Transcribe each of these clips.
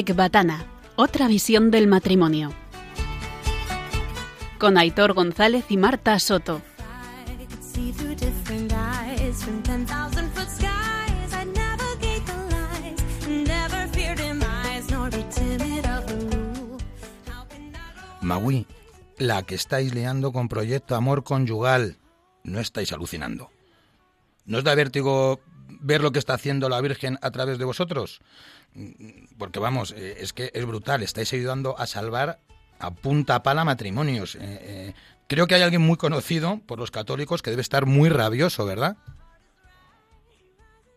Ecbatana, otra visión del matrimonio. Con Aitor González y Marta Soto. Magui, la que estáis liando con Proyecto Amor Conyugal, no estáis alucinando. ¿No os da vértigo ver lo que está haciendo la Virgen a través de vosotros? Porque vamos, eh, es que es brutal, estáis ayudando a salvar a punta pala matrimonios. Eh, eh, creo que hay alguien muy conocido por los católicos que debe estar muy rabioso, ¿verdad?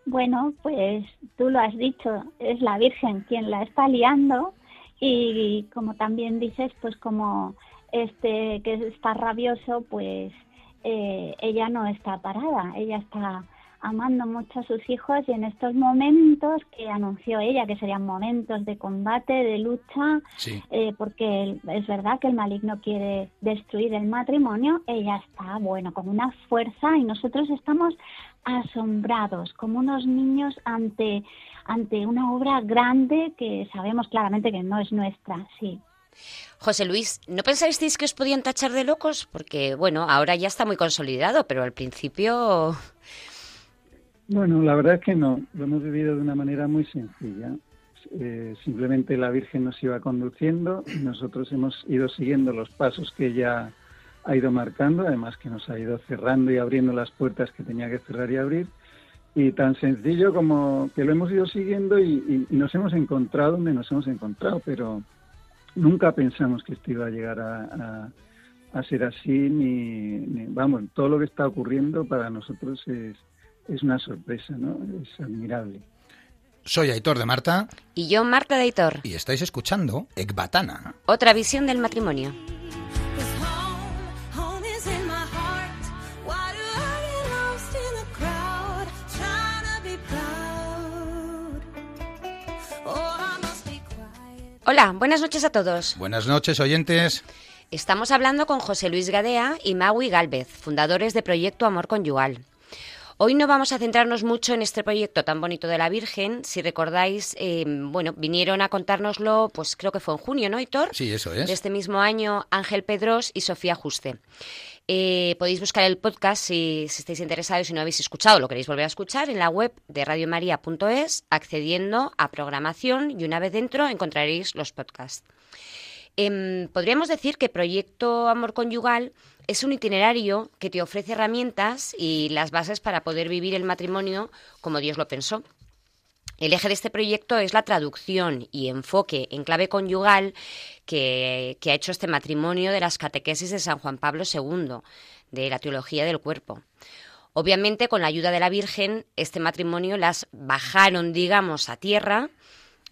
Bueno, pues tú lo has dicho, es la Virgen quien la está liando y como también dices, pues como este que está rabioso, pues ella no está parada, ella está amando mucho a sus hijos y en estos momentos que anunció ella, que serían momentos de combate, de lucha, eh, porque es verdad que el maligno quiere destruir el matrimonio, ella está, bueno, con una fuerza y nosotros estamos asombrados, como unos niños ante, ante una obra grande que sabemos claramente que no es nuestra, sí. José Luis, ¿no pensasteis que os podían tachar de locos? Porque, bueno, ahora ya está muy consolidado, pero al principio bueno, la verdad es que no, lo hemos vivido de una manera muy sencilla. Eh, simplemente la Virgen nos iba conduciendo y nosotros hemos ido siguiendo los pasos que ella ha ido marcando, además que nos ha ido cerrando y abriendo las puertas que tenía que cerrar y abrir. Y tan sencillo como que lo hemos ido siguiendo y, nos hemos encontrado donde nos hemos encontrado, pero nunca pensamos que esto iba a llegar a, ser así, ni, ni, vamos, todo lo que está ocurriendo para nosotros es, es una sorpresa, ¿no? Es admirable. Soy Aitor de Marta. Y yo, Marta de Aitor. Y estáis escuchando Ecbatana. Otra visión del matrimonio. Hola, buenas noches a todos. Buenas noches, oyentes. Estamos hablando con José Luis Gadea y Maui Galvez, fundadores de Proyecto Amor Conyugal. Hoy no vamos a centrarnos mucho en este proyecto tan bonito de la Virgen. Si recordáis, eh, bueno, vinieron a contárnoslo, pues creo que fue en junio, ¿no, Hitor? Sí, eso es. De este mismo año, Ángel Pedros y Sofía Juste. Eh, podéis buscar el podcast si, si, estáis interesados y si no habéis escuchado, lo queréis volver a escuchar en la web de radiomaria.es, accediendo a programación y una vez dentro encontraréis los podcasts. Em, podríamos decir que Proyecto Amor Conyugal es un itinerario que te ofrece herramientas y las bases para poder vivir el matrimonio como Dios lo pensó. El eje de este proyecto es la traducción y enfoque en clave conyugal que, ha hecho este matrimonio de las catequesis de San Juan Pablo II, de la teología del cuerpo. Obviamente, con la ayuda de la Virgen, este matrimonio las bajaron, digamos, a tierra,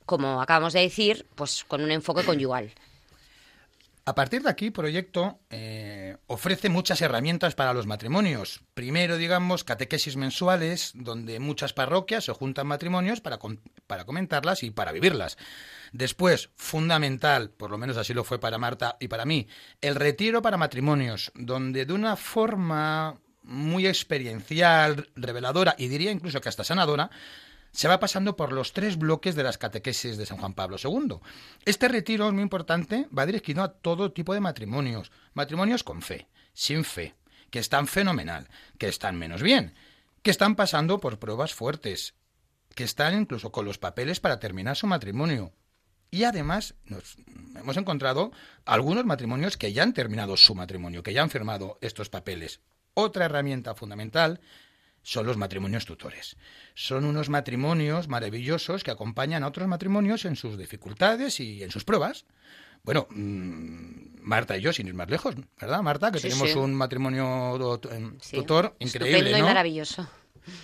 como acabamos de decir, pues con un enfoque conyugal. A partir de aquí, Proyecto eh, ofrece muchas herramientas para los matrimonios. Primero, digamos, catequesis mensuales, donde muchas parroquias se juntan matrimonios para, para comentarlas y para vivirlas. Después, fundamental, por lo menos así lo fue para Marta y para mí, el retiro para matrimonios, donde de una forma muy experiencial, reveladora y diría incluso que hasta sanadora, se va pasando por los tres bloques de las catequesis de San Juan Pablo II. Este retiro es muy importante, va dirigido a todo tipo de matrimonios, matrimonios con fe, sin fe, que están fenomenal, que están menos bien, que están pasando por pruebas fuertes, que están incluso con los papeles para terminar su matrimonio. Y además nos hemos encontrado algunos matrimonios que ya han terminado su matrimonio, que ya han firmado estos papeles. Otra herramienta fundamental son los matrimonios tutores. Son unos matrimonios maravillosos que acompañan a otros matrimonios en sus dificultades y en sus pruebas. Bueno, mm, Marta y yo, sin ir más lejos, ¿verdad, Marta? Que tenemos un matrimonio em, tutor increíble, ¿no? y maravilloso.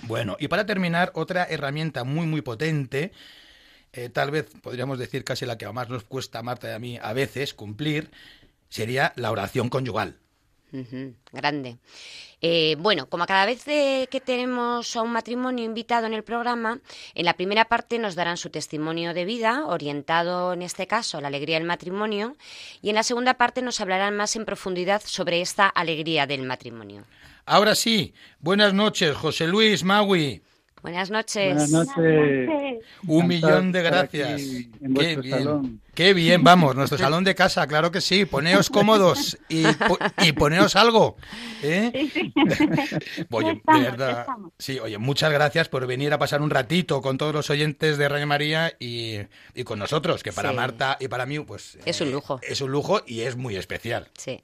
Bueno, y para terminar, otra herramienta muy, muy potente, eh, tal vez podríamos decir casi la que más nos cuesta a Marta y a mí a veces cumplir, sería la oración conyugal. Grande. Eh, bueno, como cada vez que tenemos a un matrimonio invitado en el programa, en la primera parte nos darán su testimonio de vida, orientado en este caso a la alegría del matrimonio, y en la segunda parte nos hablarán más en profundidad sobre esta alegría del matrimonio. Ahora sí, buenas noches, José Luis Magui. Buenas noches. Buenas noches. Un millón de gracias. Qué bien. Qué bien, vamos, nuestro salón de casa, claro que sí. Poneos cómodos y, y poneos algo. ¿eh? Sí, sí. oye, de verdad. Sí, oye, muchas gracias por venir a pasar un ratito con todos los oyentes de Radio María y, y con nosotros, que para Marta y para mí, pues. Es un lujo. Eh, es un lujo y es muy especial. Sí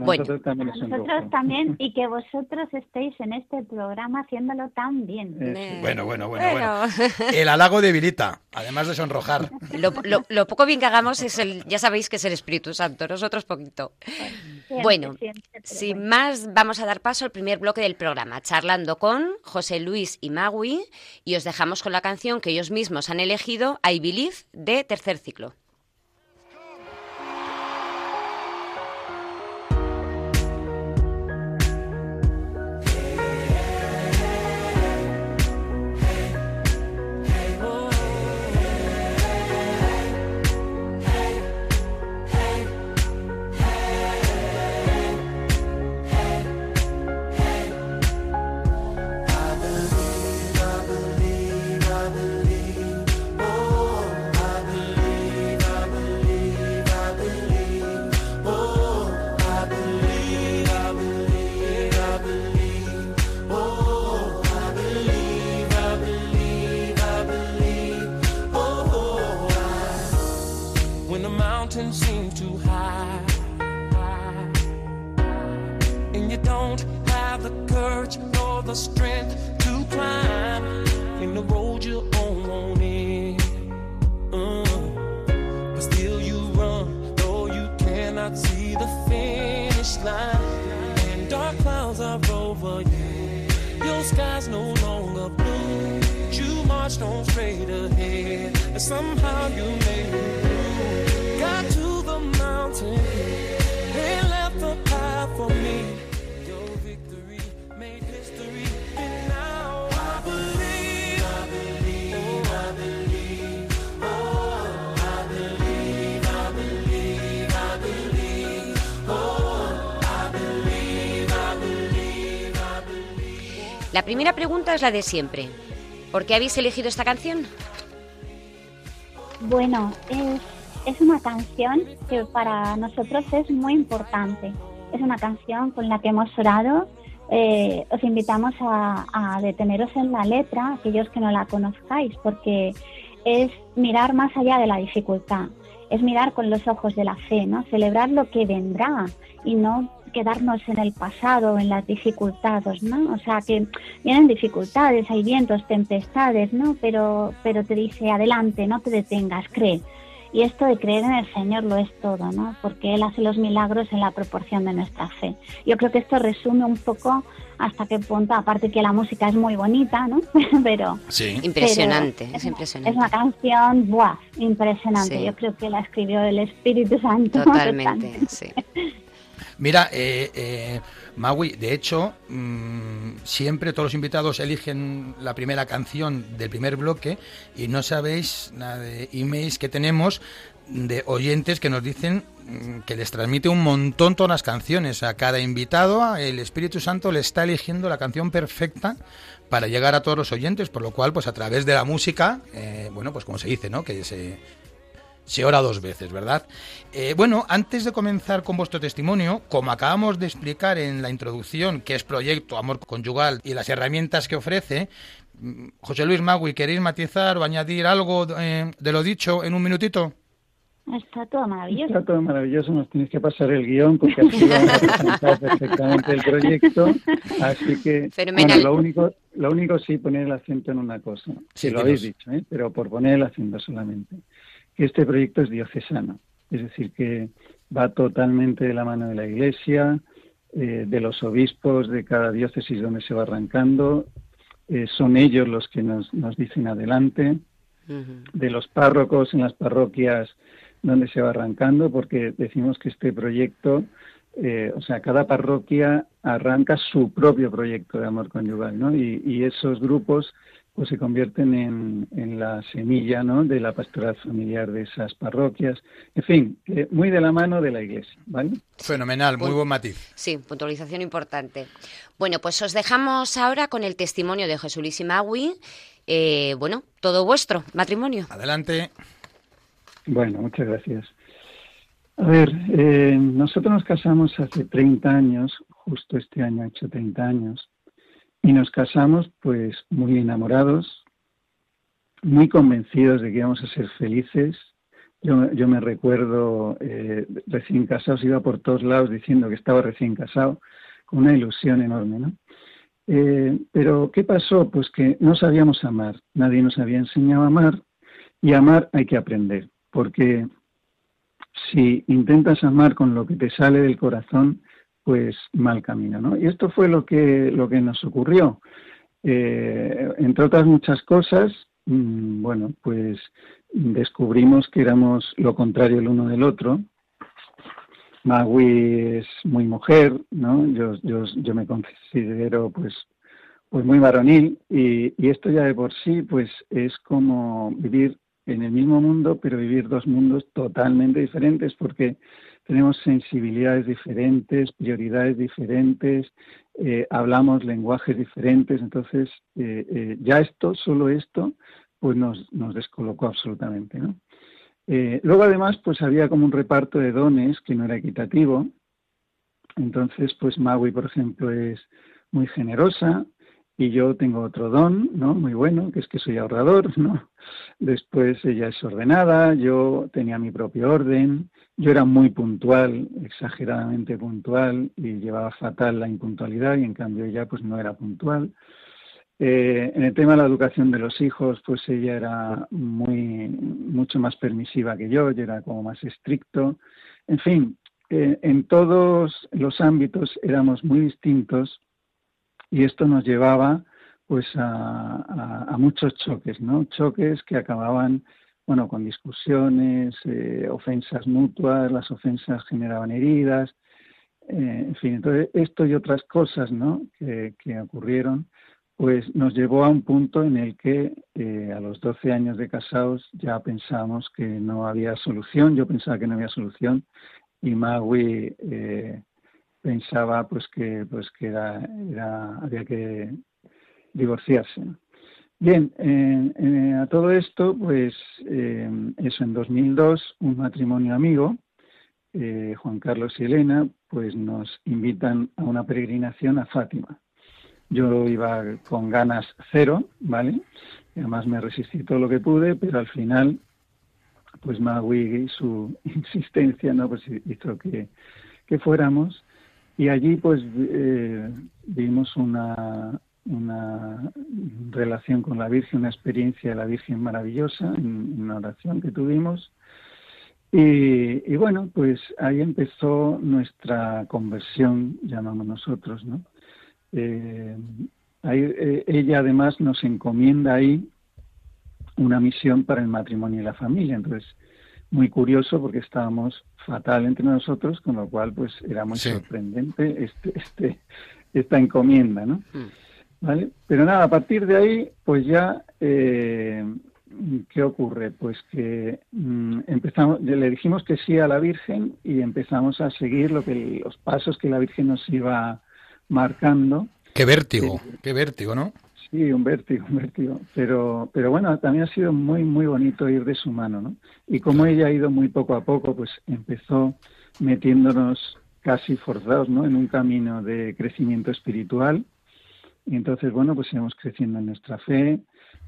bueno, nosotros también, nosotros también y que vosotros estéis en este programa haciéndolo tan bien. Bueno, bueno, bueno, bueno, El halago debilita, además de sonrojar. Lo, poco bien que hagamos es el, ya sabéis que es el Espíritu Santo, nosotros poquito. bueno, sin más, vamos a dar paso al primer bloque del programa, charlando con José Luis y Magui, y os dejamos con la canción que ellos mismos han elegido, I Believe, de tercer ciclo. seem too high, And you don't have the courage nor the strength to climb. And the road you're on won't end. Uh, but still you run, though you cannot see the finish line. And dark clouds are over you. Your sky's no longer blue. You marched on straight ahead, and somehow you made it. La primera pregunta es la de siempre. ¿Por qué habéis elegido esta canción? Bueno, es, una canción que para nosotros es muy importante. Es una canción con la que hemos orado. Eh, os invitamos a, deteneros en la letra, aquellos que no la conozcáis, porque es mirar más allá de la dificultad, es mirar con los ojos de la fe, ¿no? Celebrar lo que vendrá y no quedarnos en el pasado, en las dificultades, ¿no? O sea, que vienen dificultades, hay vientos, tempestades, ¿no? Pero, pero te dice, adelante, no te detengas, cree. Y esto de creer en el Señor lo es todo, ¿no? Porque Él hace los milagros en la proporción de nuestra fe. Yo creo que esto resume un poco hasta qué punto, aparte que la música es muy bonita, ¿no? pero... Sí. Impresionante, es impresionante. Es una canción, ¡buah! Impresionante. Yo creo que la escribió el Espíritu Santo. Totalmente, sí. Mira, eh, eh, Maui, de hecho, mm, siempre todos los invitados eligen la primera canción del primer bloque y no sabéis nada de emails que tenemos de oyentes que nos dicen mm, que les transmite un montón todas las canciones. A cada invitado, el Espíritu Santo le está eligiendo la canción perfecta para llegar a todos los oyentes, por lo cual, pues a través de la música, eh, bueno, pues como se dice, ¿no? Que se, se ora dos veces, ¿verdad? Eh, bueno, antes de comenzar con vuestro testimonio, como acabamos de explicar en la introducción, que es Proyecto Amor Conyugal y las herramientas que ofrece, mm, José Luis Magui, ¿queréis matizar o añadir algo eh, de lo dicho en un minutito? Está todo maravilloso. Está todo maravilloso, nos tienes que pasar el guion porque así vamos a presentar perfectamente el proyecto. Así que, bueno, lo único, lo único sí poner el acento en una cosa. Sí, lo habéis dicho, ¿eh? pero por poner el acento solamente este proyecto es diocesano, es decir, que va totalmente de la mano de la Iglesia, eh, de los obispos de cada diócesis donde se va arrancando, eh, son ellos los que nos, nos dicen adelante, de los párrocos en las parroquias donde se va arrancando, porque decimos que este proyecto, eh, o sea, cada parroquia arranca su propio proyecto de amor conyugal, ¿no? Y, y esos grupos pues se convierten en, la semilla ¿no? de la pastoral familiar de esas parroquias. En fin, eh, muy de la mano de la Iglesia. ¿vale? Fenomenal, muy buen matiz. Sí, puntualización importante. Bueno, pues os dejamos ahora con el testimonio de Jesús y Magui. Eh, bueno, todo vuestro matrimonio. Adelante. Bueno, muchas gracias. A ver, eh, nosotros nos casamos hace 30 años, justo este año ha hecho 30 años. Y nos casamos pues muy enamorados, muy convencidos de que íbamos a ser felices. Yo, yo me recuerdo eh, recién casados, iba por todos lados diciendo que estaba recién casado, con una ilusión enorme, ¿no? Eh, pero ¿qué pasó? Pues que no sabíamos amar, nadie nos había enseñado a amar y amar hay que aprender, porque si intentas amar con lo que te sale del corazón, pues mal camino, ¿no? Y esto fue lo que, lo que nos ocurrió. Eh, entre otras muchas cosas, mm, bueno, pues descubrimos que éramos lo contrario el uno del otro. Magui es muy mujer, ¿no? Yo, yo, yo me considero pues, pues muy varonil y, y esto ya de por sí pues es como vivir en el mismo mundo, pero vivir dos mundos totalmente diferentes porque tenemos sensibilidades diferentes, prioridades diferentes, eh, hablamos lenguajes diferentes, entonces eh, eh, ya esto, solo esto, pues nos, nos descolocó absolutamente. luego además pues había como un reparto de dones que no era equitativo, entonces pues Maui por ejemplo es muy generosa, y yo tengo otro don, ¿no? Muy bueno, que es que soy ahorrador, ¿no? Después ella es ordenada, yo tenía mi propio orden, yo era muy puntual, exageradamente puntual y llevaba fatal la impuntualidad y en cambio ella pues no era puntual. Eh, en el tema de la educación de los hijos, pues ella era muy mucho más permisiva que yo, yo era como más estricto. En fin, eh, en todos los ámbitos éramos muy distintos y esto nos llevaba pues a, muchos choques, ¿no? Choques que acababan, bueno, con discusiones, eh, ofensas mutuas, las ofensas generaban heridas, eh, en fin, entonces esto y otras cosas, ¿no? Que, ocurrieron, pues nos llevó a un punto en el que eh, a los 12 años de casados ya pensábamos que no había solución, yo pensaba que no había solución y Magui pensaba pues que pues que era, había que divorciarse. Bien, a todo esto, pues eh, eso en 2002, un matrimonio amigo, eh, Juan Carlos y Elena, pues nos invitan a una peregrinación a Fátima. Yo iba con ganas cero, ¿vale? Además me resistí todo lo que pude, pero al final, pues Magui, su insistencia, ¿no? Pues hizo que, que fuéramos. Y allí pues eh, vimos una, una relación con la Virgen, una experiencia de la Virgen maravillosa en una oración que tuvimos. Y, bueno, pues ahí empezó nuestra conversión, llamamos nosotros, ¿no? Eh, eh, ella además nos encomienda ahí una misión para el matrimonio y la familia. Entonces, muy curioso porque estábamos fatal entre nosotros, con lo cual pues era muy sorprendente este, este, esta encomienda, ¿no? Mm. ¿Vale? Pero nada, a partir de ahí, pues ya, eh, ¿qué ocurre? Pues que mm, empezamos, le dijimos que sí a la Virgen y empezamos a seguir lo que los pasos que la Virgen nos iba marcando. Qué vértigo, qué vértigo, ¿no? Sí, un vértigo, un vértigo. Pero, pero bueno, también ha sido muy, muy bonito ir de su mano, ¿no? Y como ella ha ido muy poco a poco, pues empezó metiéndonos casi forzados, ¿no? En un camino de crecimiento espiritual. Y entonces, bueno, pues íbamos creciendo en nuestra fe.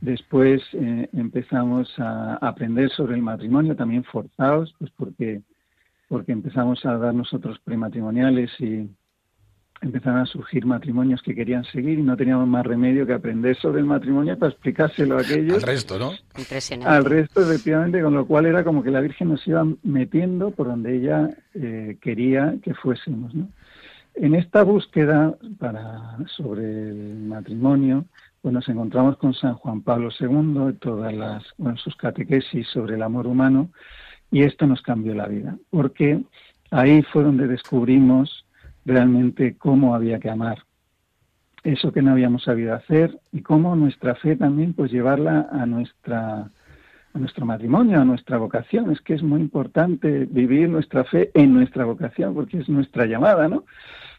Después eh, empezamos a aprender sobre el matrimonio, también forzados, pues porque, porque empezamos a dar nosotros prematrimoniales y, empezaron a surgir matrimonios que querían seguir y no teníamos más remedio que aprender sobre el matrimonio para explicárselo a aquellos. Al resto, ¿no? Impresionante. Al resto, efectivamente, con lo cual era como que la Virgen nos iba metiendo por donde ella eh, quería que fuésemos, ¿no? En esta búsqueda para, sobre el matrimonio, pues nos encontramos con San Juan Pablo II, todas las, bueno, sus catequesis sobre el amor humano, y esto nos cambió la vida, porque ahí fue donde descubrimos realmente cómo había que amar. eso que no habíamos sabido hacer y cómo nuestra fe también pues llevarla a nuestra a nuestro matrimonio, a nuestra vocación. Es que es muy importante vivir nuestra fe en nuestra vocación porque es nuestra llamada, ¿no?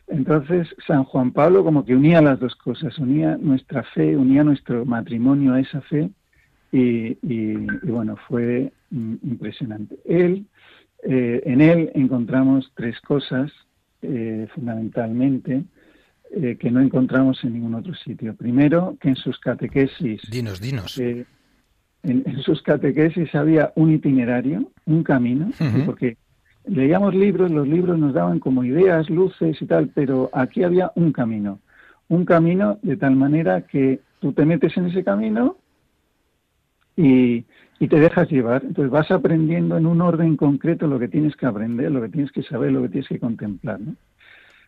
Entonces San Juan Pablo como que unía las dos cosas, unía nuestra fe, unía nuestro matrimonio a esa fe y, bueno, fue impresionante. Él, eh, en él encontramos tres cosas eh, fundamentalmente eh, que no encontramos en ningún otro sitio. Primero, que en sus catequesis... Dinos, dinos. en, sus catequesis había un itinerario, un camino, porque leíamos libros, los libros nos daban como ideas, luces y tal, pero aquí había un camino. Un camino de tal manera que tú te metes en ese camino y, te dejas llevar. Entonces vas aprendiendo en un orden concreto lo que tienes que aprender, lo que tienes que saber, lo que tienes que contemplar.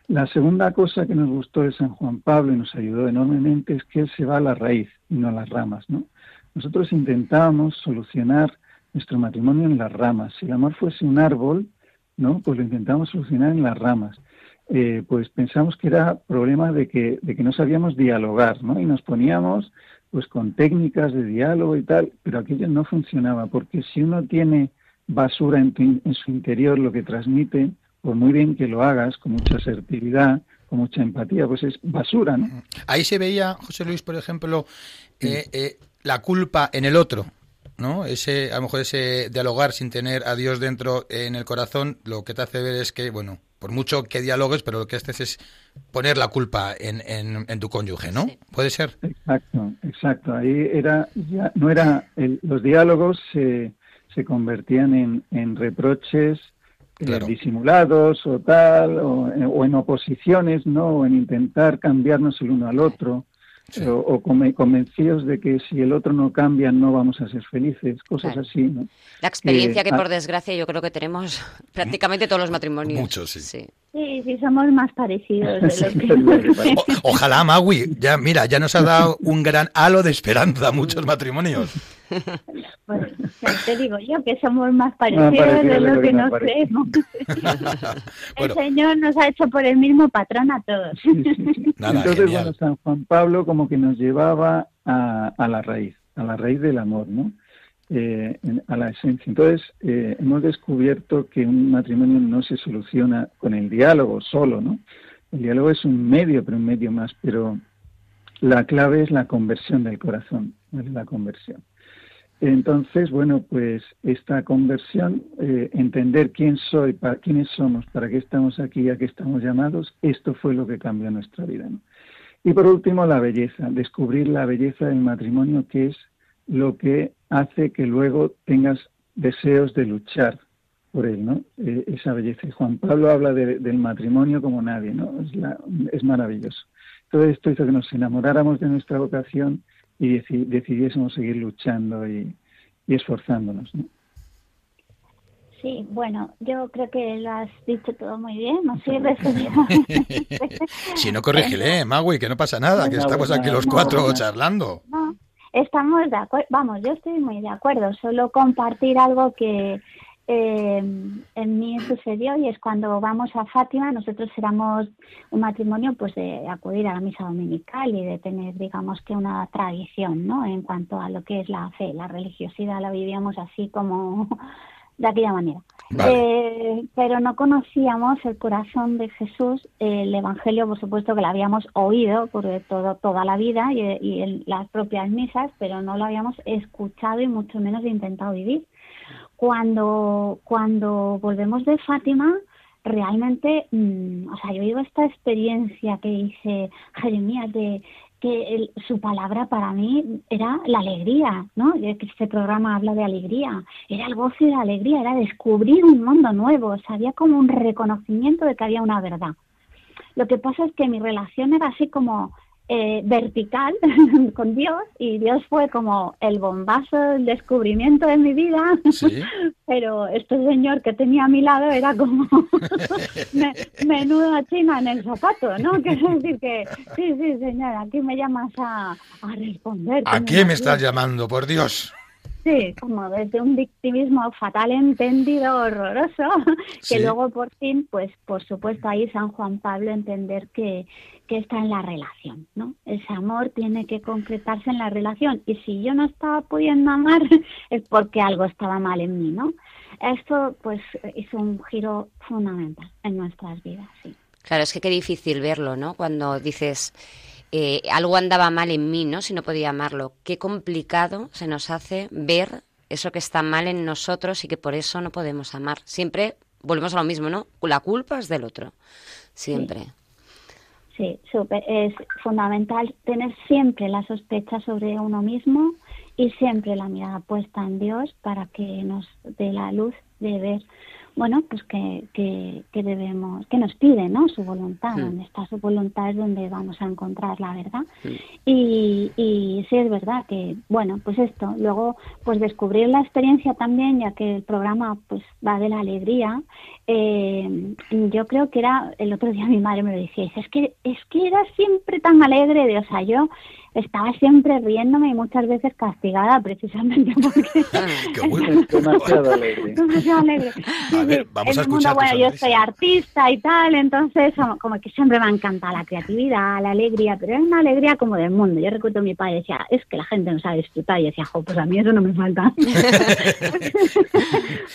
La segunda cosa que nos gustó de San Juan Pablo y nos ayudó enormemente es que él se va a la raíz y no a las ramas. ¿no? Nosotros intentábamos solucionar nuestro matrimonio en las ramas. Si el amor fuese un árbol, ¿no? pues lo intentamos solucionar en las ramas. Eh, pues pensamos que era problema de que, de que no sabíamos dialogar, ¿no? Y nos poníamos pues con técnicas de diálogo y tal, pero aquello no funcionaba, porque si uno tiene basura en, en su interior, lo que transmite, por muy bien que lo hagas, con mucha asertividad, con mucha empatía, pues es basura, ¿no? Ahí se veía, José Luis, por ejemplo, eh, eh, la culpa en el otro, ¿no? Ese, a lo mejor ese dialogar sin tener a Dios dentro en el corazón, lo que te hace ver es que, bueno, por mucho que dialogues, pero lo que haces es poner la culpa en, en, tu cónyuge, ¿no? ¿Puede ser? Exacto, exacto. Ahí era, ya, no era, los diálogos se, se convertían en, en reproches eh, disimulados o tal, o, o, en oposiciones, ¿no? O en intentar cambiarnos el uno al otro o, convencidos de que si el otro no cambia no vamos a ser felices, cosas así. ¿no? La experiencia que, por desgracia yo creo que tenemos prácticamente todos los matrimonios. Muchos, sí. sí. Sí, somos más parecidos. De lo que... ojalá, Magui, ya mira, ya nos ha dado un gran halo de esperanza a muchos matrimonios. Pues te digo yo que somos más parecidos de lo que, nos creemos. el Señor nos ha hecho por el mismo patrón a todos. Entonces, bueno, San Juan Pablo como que nos llevaba a, a la raíz, a la raíz del amor, ¿no? Eh, a la esencia. Entonces, eh, hemos descubierto que un matrimonio no se soluciona con el diálogo solo, ¿no? El diálogo es un medio, pero un medio más, pero la clave es la conversión del corazón, es la conversión. Entonces, bueno, pues esta conversión, eh, entender quién soy, para quiénes somos, para qué estamos aquí, a qué estamos llamados, esto fue lo que cambió nuestra vida. Y por último, la belleza, descubrir la belleza del matrimonio, que es lo que hace que luego tengas deseos de luchar por él, ¿no? Eh, esa belleza. Y Juan Pablo habla del matrimonio como nadie, ¿no? Es, es maravilloso. Todo esto hizo que nos enamoráramos de nuestra vocación y decidiésemos seguir luchando y, esforzándonos. Sí, bueno, yo creo que lo has dicho todo muy bien, no sé si no, corrígele, Magui, que no pasa nada, que estamos aquí los cuatro charlando. estamos de acuerdo, vamos, yo estoy muy de acuerdo, solo compartir algo que, eh, en mí sucedió y es cuando vamos a Fátima, nosotros éramos un matrimonio pues de acudir a la misa dominical y de tener digamos que una tradición, ¿no? En cuanto a lo que es la fe, la religiosidad la vivíamos así como de aquella manera. Eh, pero no conocíamos el corazón de Jesús, el Evangelio, por supuesto que lo habíamos oído por todo, toda la vida y, y en las propias misas, pero no lo habíamos escuchado y mucho menos intentado vivir cuando, cuando volvemos de Fátima, realmente, mm, o sea, yo digo esta experiencia que dice Jeremías de que su palabra para mí era la alegría, ¿no? Este programa habla de alegría, era el gozo y la alegría, era descubrir un mundo nuevo, o sea, había como un reconocimiento de que había una verdad. Lo que pasa es que mi relación era así como eh, vertical con Dios y Dios fue como el bombazo del descubrimiento de mi vida, pero este señor que tenía a mi lado era como menuda china en el zapato, ¿no? Quiero decir que, sí, sí, señor, aquí me llamas a, a responder. ¿A quién me estás llamando, por Dios? Sí, como desde un victimismo fatal entendido, horroroso, que luego por fin, pues por supuesto ahí San Juan Pablo entender que, que está en la relación, ¿no? Ese amor tiene que concretarse en la relación y si yo no estaba pudiendo amar es porque algo estaba mal en mí, ¿no? Esto pues hizo un giro fundamental en nuestras vidas, sí. Claro, es que qué difícil verlo, ¿no? Cuando dices eh, algo andaba mal en mí, ¿no? Si no podía amarlo. Qué complicado se nos hace ver eso que está mal en nosotros y que por eso no podemos amar. Siempre volvemos a lo mismo, ¿no? La culpa es del otro. Siempre. Sí, es fundamental tener siempre la sospecha sobre uno mismo y siempre la mirada puesta en Dios para que nos dé la luz de ver bueno, pues que, que, que, debemos, que nos pide, ¿no? Su voluntad, donde está su voluntad es donde vamos a encontrar la verdad. Y, y sí es verdad que, bueno, pues esto, luego, pues descubrir la experiencia también, ya que el programa, pues va de la alegría. Eh, yo creo que era, el otro día mi madre me lo decía, es que, es que era siempre tan alegre, de, o sea, yo estaba siempre riéndome y muchas veces castigada precisamente porque Qué bueno. demasiado alegre. demasiado alegre. A ver, vamos a En el mundo, escuchar bueno, yo soy artista y tal, entonces como- que siempre me ha encantado la creatividad, la alegría, pero es una alegría como del mundo. Yo recuerdo mi padre decía, es que la gente no sabe disfrutar y decía, jo, pues a mí eso no me falta.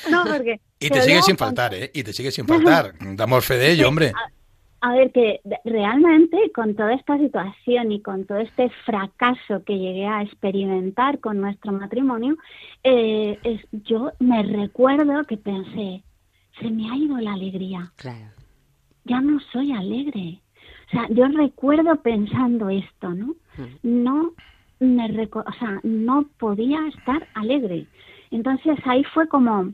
no, porque... Y te sigue sin faltar, ¿eh? Y te sigue sin faltar. Damos fe de ello, hombre. A ver, que realmente con toda esta situación y con todo este fracaso que llegué a experimentar con nuestro matrimonio, eh, es, yo me recuerdo que pensé, se me ha ido la alegría, Claro. ya no soy alegre. O sea, yo recuerdo pensando esto, ¿no? No me reco- o sea, no podía estar alegre. Entonces ahí fue como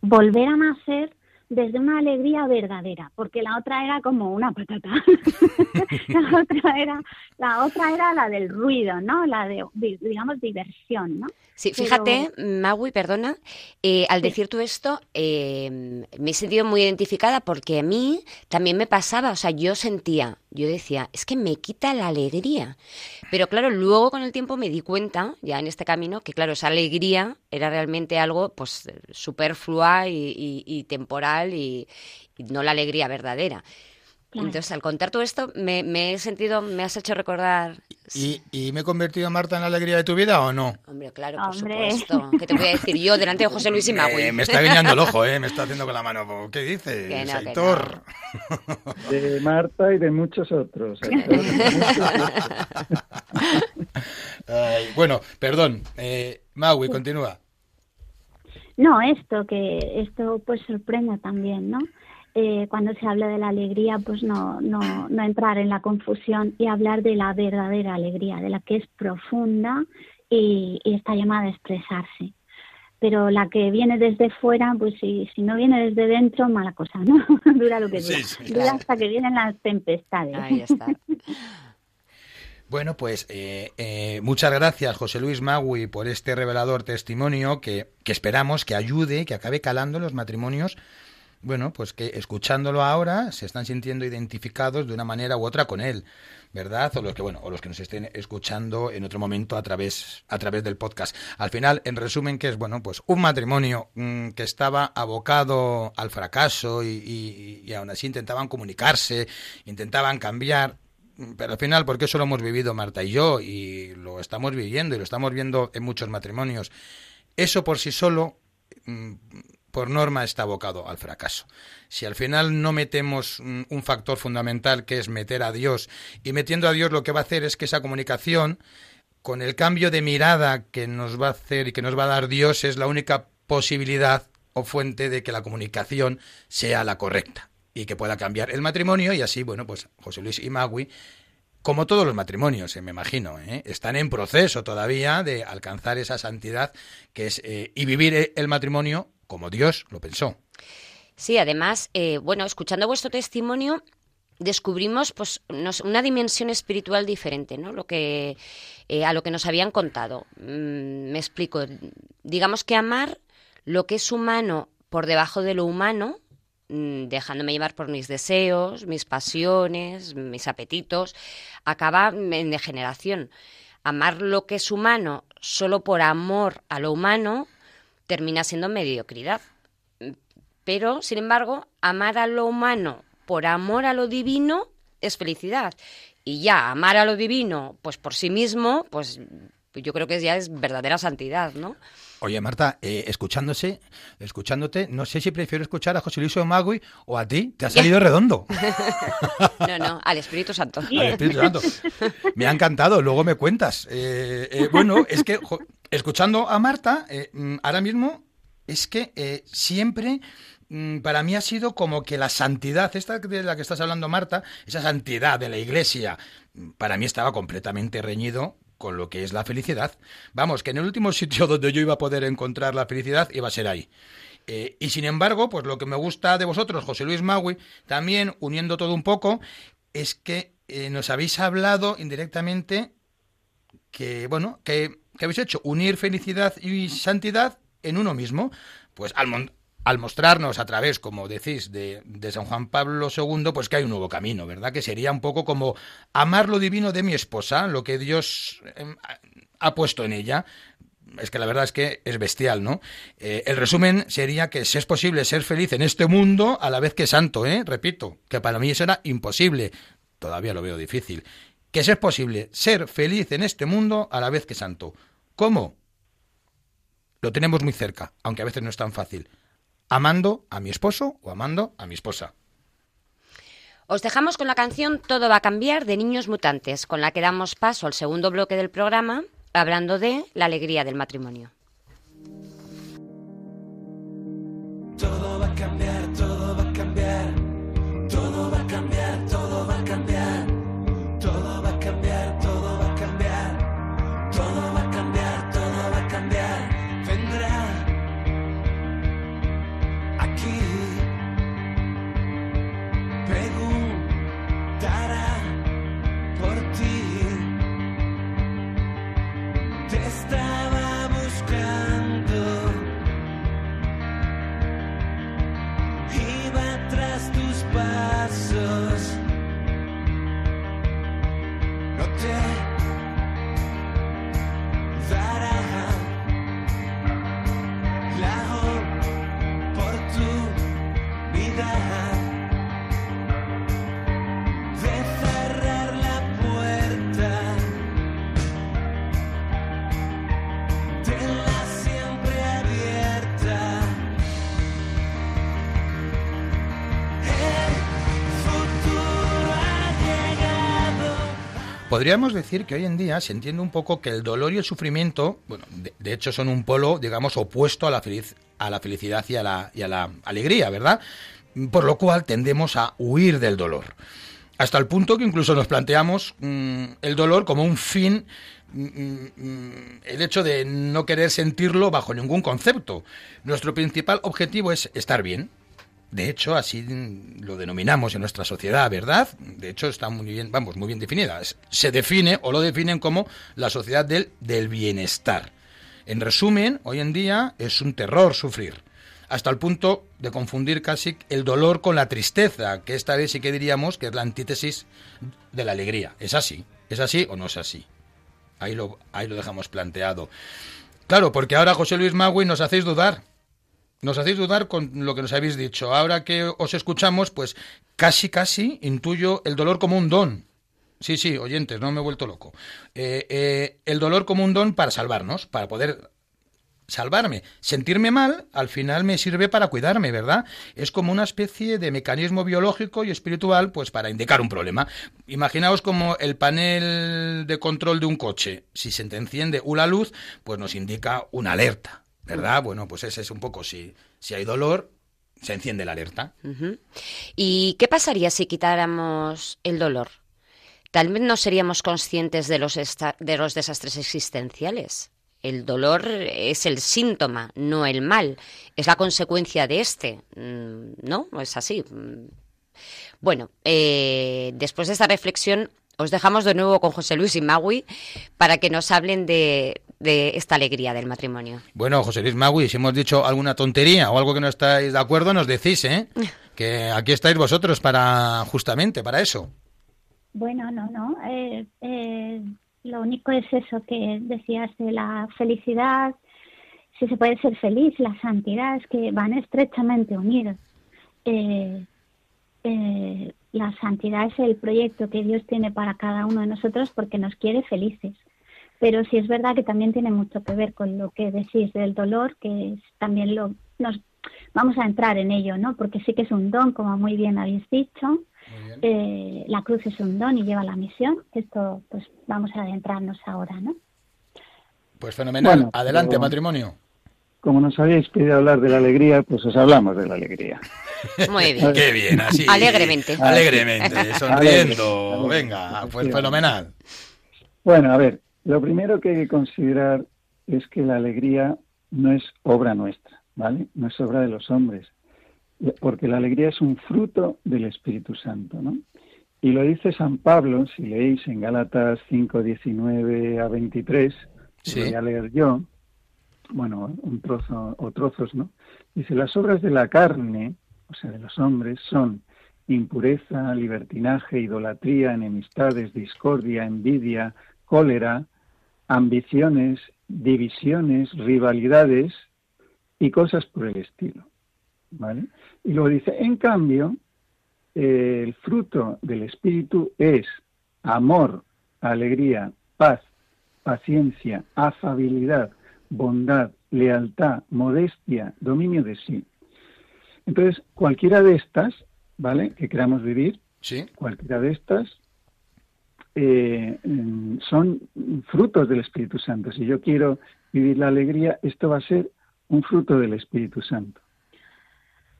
volver a nacer desde una alegría verdadera, porque la otra era como una patata. la otra era la otra era la del ruido, ¿no? La de di- digamos diversión, ¿no? Sí, Pero- fíjate, Magui, perdona, eh, al Sí. decir tú esto, eh, me he sentido muy identificada porque a mí también me pasaba, o sea, yo sentía, yo decía, es que me quita la alegría. Pero claro, luego con el tiempo me di cuenta, ya en este camino, que claro, esa alegría era realmente algo pues superflua y, temporal y no la alegría verdadera. Claro. Entonces, al contar todo esto, me, me he sentido, me has hecho recordar ¿Y, ¿Y me he convertido, Marta, en la alegría de tu vida o no? Hombre, claro, por Hombre. supuesto. ¿Qué te voy a decir yo delante de José Luis y Magui? Eh, me está guiñando el ojo, ¿eh? Me está haciendo con la mano. ¿Qué dices, Que no, que Aitor? De Marta y de muchos otros. Aitor, de muchos otros. Ay, bueno, perdón. Eh, Maui, continúa. No, esto que esto pues sorprende también, ¿no? Eh, cuando se habla de la alegría, pues no, no, no entrar en la confusión y hablar de la verdadera alegría, de la que es profunda y, y está llamada a expresarse. Pero la que viene desde fuera, pues si, si no viene desde dentro, mala cosa, ¿no? dura lo que dura. Sí, sí. Dura hasta que vienen las tempestades. Ahí está. Bueno, pues eh, eh, muchas gracias, José Luis Magui, por este revelador testimonio que, que esperamos que ayude, que acabe calando en los matrimonios. Bueno, pues que escuchándolo ahora se están sintiendo identificados de una manera u otra con él, ¿verdad? O los que bueno, o los que nos estén escuchando en otro momento a través a través del podcast. Al final, en resumen, que es bueno, pues un matrimonio mm, que estaba abocado al fracaso y, y, y aún así intentaban comunicarse, intentaban cambiar, pero al final, porque eso lo hemos vivido Marta y yo, y lo estamos viviendo, y lo estamos viendo en muchos matrimonios, eso por sí solo, mm, por norma, está abocado al fracaso. Si al final no metemos mm, un factor fundamental que es meter a Dios, y metiendo a Dios lo que va a hacer es que esa comunicación, con el cambio de mirada que nos va a hacer y que nos va a dar Dios, es la única posibilidad o fuente de que la comunicación sea la correcta y que pueda cambiar el matrimonio y así, bueno, pues José Luis y Magui, como todos los matrimonios, eh, me imagino, ¿eh? están en proceso todavía de alcanzar esa santidad que es eh, y vivir eh, el matrimonio como Dios lo pensó. Sí, además, eh, bueno, escuchando vuestro testimonio, descubrimos pues nos- una dimensión espiritual diferente, ¿no? Lo que eh, a lo que nos habían contado. Mm, me explico. Digamos que amar lo que es humano por debajo de lo humano, mm, dejándome llevar por mis deseos, mis pasiones, mis apetitos, acaba en degeneración. Amar lo que es humano solo por amor a lo humano termina siendo mediocridad. Pero, sin embargo, amar a lo humano por amor a lo divino es felicidad. Y ya amar a lo divino, pues por sí mismo, pues yo creo que ya es verdadera santidad, ¿no? Oye, Marta, eh, escuchándose, escuchándote, no sé si prefiero escuchar a José Luis Magui o a ti. Te ha salido redondo. no, no, al Espíritu Santo. Al Espíritu Santo. Me ha encantado, luego me cuentas. Eh, eh, bueno, es que escuchando a Marta, mm, ahora mismo es que siempre mm, para mí ha sido como que la santidad, esta de la que estás hablando, Marta, esa santidad de la Iglesia, mm, para mí estaba completamente reñido con lo que es la felicidad. Vamos, que en el último sitio donde yo iba a poder encontrar la felicidad iba a ser ahí. Eh, y sin embargo, pues lo que me gusta de vosotros, José Luis Magui, también uniendo todo un poco, es que eh, nos habéis hablado indirectamente que, bueno, que, que, habéis hecho unir felicidad y santidad en uno mismo. Pues al, al mostrarnos a través, como decís, de, San Juan Pablo II, pues que hay un nuevo camino, ¿verdad? Que sería un poco como amar lo divino de mi esposa, lo que Dios em, ha puesto en ella. Es que la verdad es que es bestial, ¿no? Eh, el resumen sería que si es posible ser feliz en este mundo a la vez que santo, ¿eh? Repito, que para mí eso era imposible. Todavía lo veo difícil. Que si es posible ser feliz en este mundo a la vez que santo. ¿Cómo? Lo tenemos muy cerca, aunque a veces no es tan fácil amando a mi esposo o amando a mi esposa. Os dejamos con la canción Todo va a cambiar de Niños Mutantes, con la que damos paso al segundo bloque del programa, hablando de la alegría del matrimonio. Podríamos decir que hoy en día se entiende un poco que el dolor y el sufrimiento, bueno, de, hecho son un polo, digamos, opuesto a la, feliz, a la felicidad y a la, y a la alegría, ¿verdad? Por lo cual tendemos a huir del dolor. Hasta el punto que incluso nos planteamos mm, el dolor como un fin, mm, mm, el hecho de no querer sentirlo bajo ningún concepto. Nuestro principal objetivo es estar bien, de hecho, así lo denominamos en nuestra sociedad, ¿verdad? De hecho, está muy bien, vamos, muy bien definida. Se define o lo definen como la sociedad del, del bienestar. En resumen, hoy en día es un terror sufrir, hasta el punto de confundir casi el dolor con la tristeza, que esta vez sí que diríamos que es la antítesis de la alegría. ¿Es así? ¿Es así o no es así? Ahí lo, ahí lo dejamos planteado. Claro, porque ahora José Luis Magui nos hacéis dudar. Nos hacéis dudar con lo que nos habéis dicho. Ahora que os escuchamos, pues casi, casi intuyo el dolor como un don. Sí, sí, oyentes, no me he vuelto loco. Eh, eh, el dolor como un don para salvarnos, para poder salvarme. Sentirme mal, al final me sirve para cuidarme, ¿verdad? Es como una especie de mecanismo biológico y espiritual, pues para indicar un problema. Imaginaos como el panel de control de un coche. Si se enciende una luz, pues nos indica una alerta, ¿verdad? Bueno, pues ese es un poco, si, si hay dolor, se enciende la alerta. ¿Y qué pasaría si quitáramos el dolor? Tal vez no seríamos conscientes de los, de los desastres existenciales. El dolor es el síntoma, no el mal. Es la consecuencia de este. Mm, ¿No? ¿No es así? Bueno, eh, después de esta reflexión, os dejamos de nuevo con José Luis y Magui para que nos hablen de, de esta alegría del matrimonio. Bueno, José Luis Magui, si hemos dicho alguna tontería o algo que no estáis de acuerdo, nos decís, ¿eh? Que aquí estáis vosotros para, justamente, para eso. Bueno, no, no. eh, eh, lo único es eso que decías de la felicidad, si se puede ser feliz, la santidad, es que van estrechamente unidos. Eh, eh, la santidad es el proyecto que Dios tiene para cada uno de nosotros porque nos quiere felices. Pero sí es verdad que también tiene mucho que ver con lo que decís del dolor, que es también lo nos vamos a entrar en ello, ¿no? Porque sí que es un don, como muy bien habéis dicho. Bien. Eh, la cruz es un don y lleva la misión. Esto, pues vamos a adentrarnos ahora, ¿no? Pues fenomenal. Bueno, Adelante, pero- matrimonio. Como nos habéis pedido hablar de la alegría, pues os hablamos de la alegría. Muy bien. Qué bien, así. Alegremente. Alegremente, sonriendo. Alegre. Venga, pues fenomenal. Bueno, a ver, lo primero que hay que considerar es que la alegría no es obra nuestra, ¿vale? No es obra de los hombres, porque la alegría es un fruto del Espíritu Santo, ¿no? Y lo dice San Pablo, si leéis en Gálatas 5, 19 a 23, Sí. voy a leer yo, bueno, un trozo o trozos, ¿no? Dice, las obras de la carne, o sea, de los hombres, son impureza, libertinaje, idolatría, enemistades, discordia, envidia, cólera, ambiciones, divisiones, rivalidades y cosas por el estilo. ¿Vale? Y luego dice, en cambio, eh, el fruto del Espíritu es amor, alegría, paz, paciencia, afabilidad, bondad, lealtad, modestia, dominio de sí. Entonces, cualquiera de estas, ¿vale? Que queramos vivir, Sí. cualquiera de estas eh, mm, son frutos del Espíritu Santo. Si yo quiero vivir la alegría, esto va a ser un fruto del Espíritu Santo.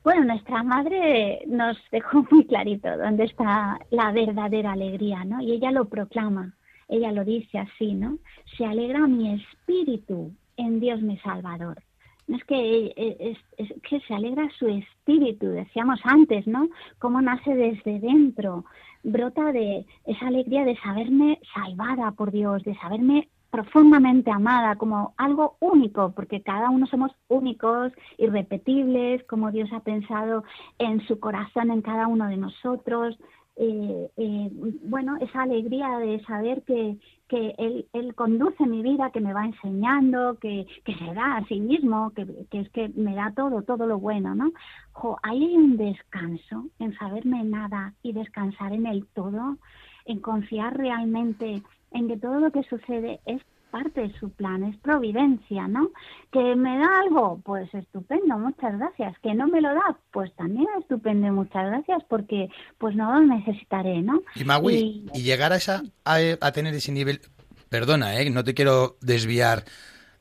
Bueno, nuestra madre nos dejó muy clarito dónde está la verdadera alegría, ¿no? Y ella lo proclama, ella lo dice así, ¿no? Se alegra mi espíritu en Dios mi Salvador. No es que, eh, es, es que se alegra su espíritu, decíamos antes, ¿no? Cómo nace desde dentro, brota de esa alegría de saberme salvada por Dios, de saberme profundamente amada, como algo único, porque cada uno somos únicos, irrepetibles, como Dios ha pensado en su corazón en cada uno de nosotros. Eh, eh, bueno, esa alegría de saber que, que él, él conduce mi vida, que me va enseñando, que, que se da a sí mismo, que, que es que me da todo, todo lo bueno, ¿no? Jo, ahí hay un descanso en saberme nada y descansar en el todo, en confiar realmente en que todo lo que sucede es parte de su plan, es providencia, ¿no? Que me da algo, pues estupendo, muchas gracias. Que no me lo da, pues también estupendo, muchas gracias, porque pues no lo necesitaré, ¿no? Y Magui, Y- y llegar a esa a, a tener ese nivel, perdona, eh, no te quiero desviar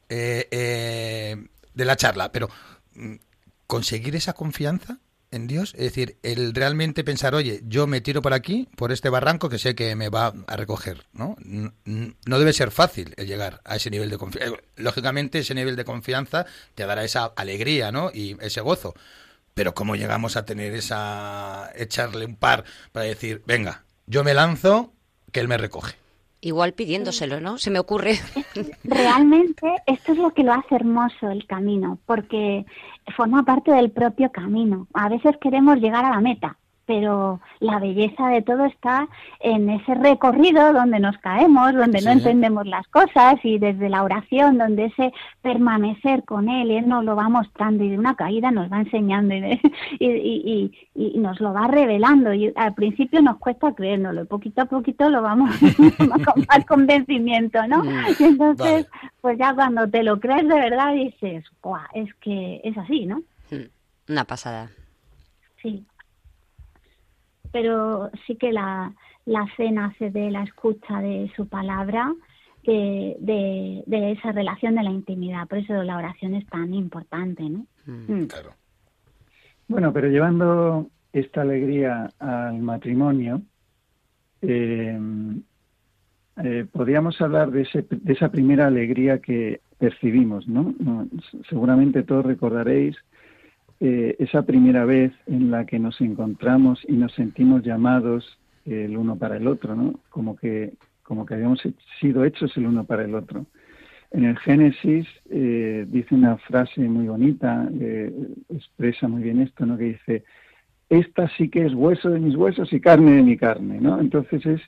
eh, eh, de la charla, pero mm, conseguir esa confianza en Dios, es decir, el realmente pensar, oye, yo me tiro por aquí, por este barranco que sé que me va a recoger, ¿no? No debe ser fácil el llegar a ese nivel de confianza. Lógicamente, ese nivel de confianza te dará esa alegría, ¿no? Y ese gozo. Pero ¿cómo llegamos a tener esa... echarle un par para decir, venga, yo me lanzo, que él me recoge? Igual pidiéndoselo, ¿no? Se me ocurre. Realmente esto es lo que lo hace hermoso el camino, porque forma parte del propio camino. A veces queremos llegar a la meta, pero la belleza de todo está en ese recorrido donde nos caemos, donde no entendemos las cosas y desde la oración, donde ese permanecer con Él, Él nos lo va mostrando y de una caída nos va enseñando y, de- y, y- y- y nos lo va revelando. Y al principio nos cuesta creérnoslo, y poquito a poquito lo vamos con más convencimiento, ¿no? Y entonces, pues ya cuando te lo crees de verdad dices, ¡guau! Es que es así, ¿no? Una pasada. Sí. Pero sí que la, la fe nace de la escucha de su palabra, de, de esa relación de la intimidad. Por eso la oración es tan importante, ¿no? Mm. Claro. Bueno, pero llevando esta alegría al matrimonio, eh, eh, podríamos hablar de, ese, de esa primera alegría que percibimos, ¿no? No, seguramente todos recordaréis eh, esa primera vez en la que nos encontramos y nos sentimos llamados eh, el uno para el otro, ¿no? Como que, como que habíamos sido hechos el uno para el otro. En el Génesis eh, dice una frase muy bonita, eh, expresa muy bien esto, ¿no? Que dice, esta sí que es hueso de mis huesos y carne de mi carne, ¿no? Entonces es,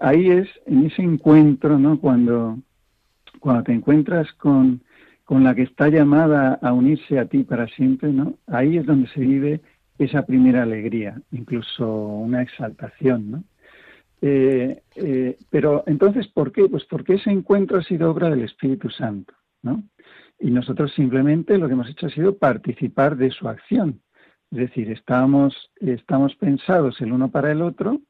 ahí es, en ese encuentro, ¿no? Cuando, cuando te encuentras con, con la que está llamada a unirse a ti para siempre, ¿no? Ahí es donde se vive esa primera alegría, incluso una exaltación, ¿no? Eh, eh, pero entonces, ¿por qué? Pues porque ese encuentro ha sido obra del Espíritu Santo, ¿no? Y nosotros simplemente lo que hemos hecho ha sido participar de su acción. Es decir, estamos, estamos pensados el uno para el otro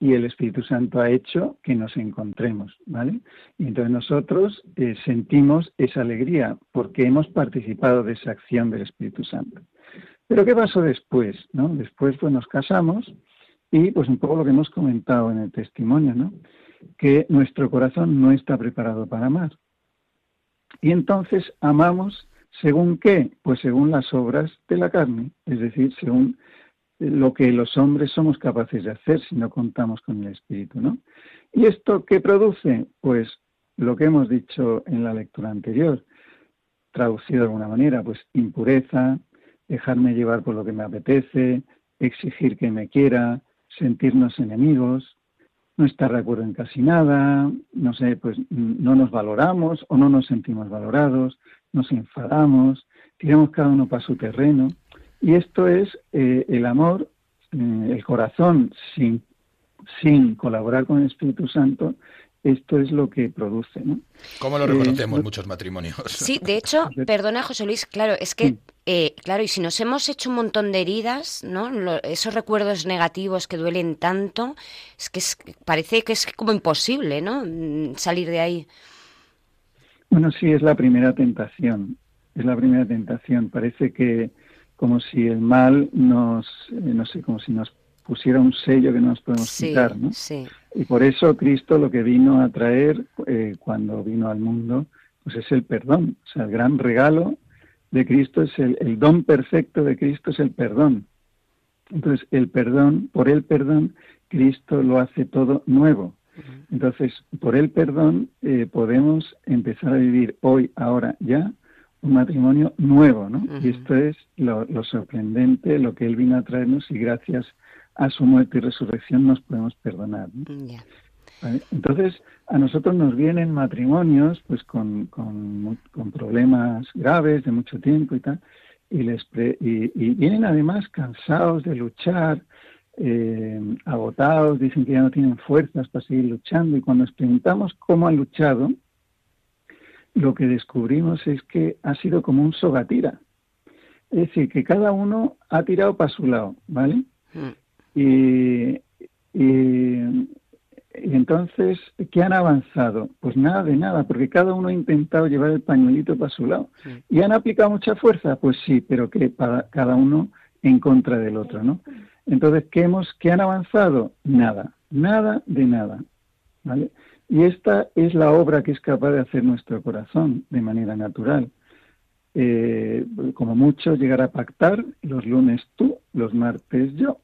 y el Espíritu Santo ha hecho que nos encontremos, ¿vale? Y entonces nosotros eh, sentimos esa alegría porque hemos participado de esa acción del Espíritu Santo. Pero ¿qué pasó después? ¿no? Después pues nos casamos y pues un poco lo que hemos comentado en el testimonio, ¿no? Que nuestro corazón no está preparado para amar. Y entonces amamos según qué? Pues según las obras de la carne, es decir, según lo que los hombres somos capaces de hacer si no contamos con el Espíritu, ¿no? ¿Y esto qué produce? Pues lo que hemos dicho en la lectura anterior, traducido de alguna manera, pues impureza, dejarme llevar por lo que me apetece, exigir que me quiera, sentirnos enemigos, no estar de acuerdo en casi nada, no sé, pues no nos valoramos o no nos sentimos valorados, nos enfadamos, tiramos cada uno para su terreno. Y esto es eh, el amor, eh, el corazón sin, sin colaborar con el Espíritu Santo, esto es lo que produce. ¿no? ¿Cómo lo reconocemos eh, muchos matrimonios? Sí, de hecho, perdona José Luis, claro, es que, eh, claro, y si nos hemos hecho un montón de heridas, ¿no? esos recuerdos negativos que duelen tanto, es que parece que es como imposible, ¿no? Mm, salir de ahí. Bueno, sí, es la primera tentación, es la primera tentación. Parece que como si el mal nos, eh, no sé, como si nos pusiera un sello que no nos podemos quitar, ¿no? Sí. Y por eso Cristo lo que vino a traer eh, cuando vino al mundo, pues es el perdón. O sea, el gran regalo de Cristo es el, el don perfecto de Cristo es el perdón. Entonces, el perdón, por el perdón, Cristo lo hace todo nuevo. Entonces, por el perdón eh, podemos empezar a vivir hoy, ahora, ya, un matrimonio nuevo, ¿no? Y esto es lo, lo, sorprendente, lo que Él vino a traernos y gracias a su muerte y resurrección nos podemos perdonar. Entonces, a nosotros nos vienen matrimonios pues con, con, problemas graves de mucho tiempo y tal, y, les y, vienen además cansados de luchar, eh, agotados, dicen que ya no tienen fuerzas para seguir luchando, y cuando nos preguntamos cómo han luchado, lo que descubrimos es que ha sido como un sogatira. Es decir, que cada uno ha tirado para su lado, ¿vale? Mm. Y, y, entonces, ¿qué han avanzado? Pues nada de nada, porque cada uno ha intentado llevar el pañuelito para su lado. ¿Y han aplicado mucha fuerza? Pues sí, pero que para cada uno en contra del otro, ¿no? Entonces, ¿qué, hemos, ¿qué han avanzado? Nada, nada de nada, ¿vale? Y esta es la obra que es capaz de hacer nuestro corazón de manera natural. Eh, como mucho, llegar a pactar los lunes tú, los martes yo,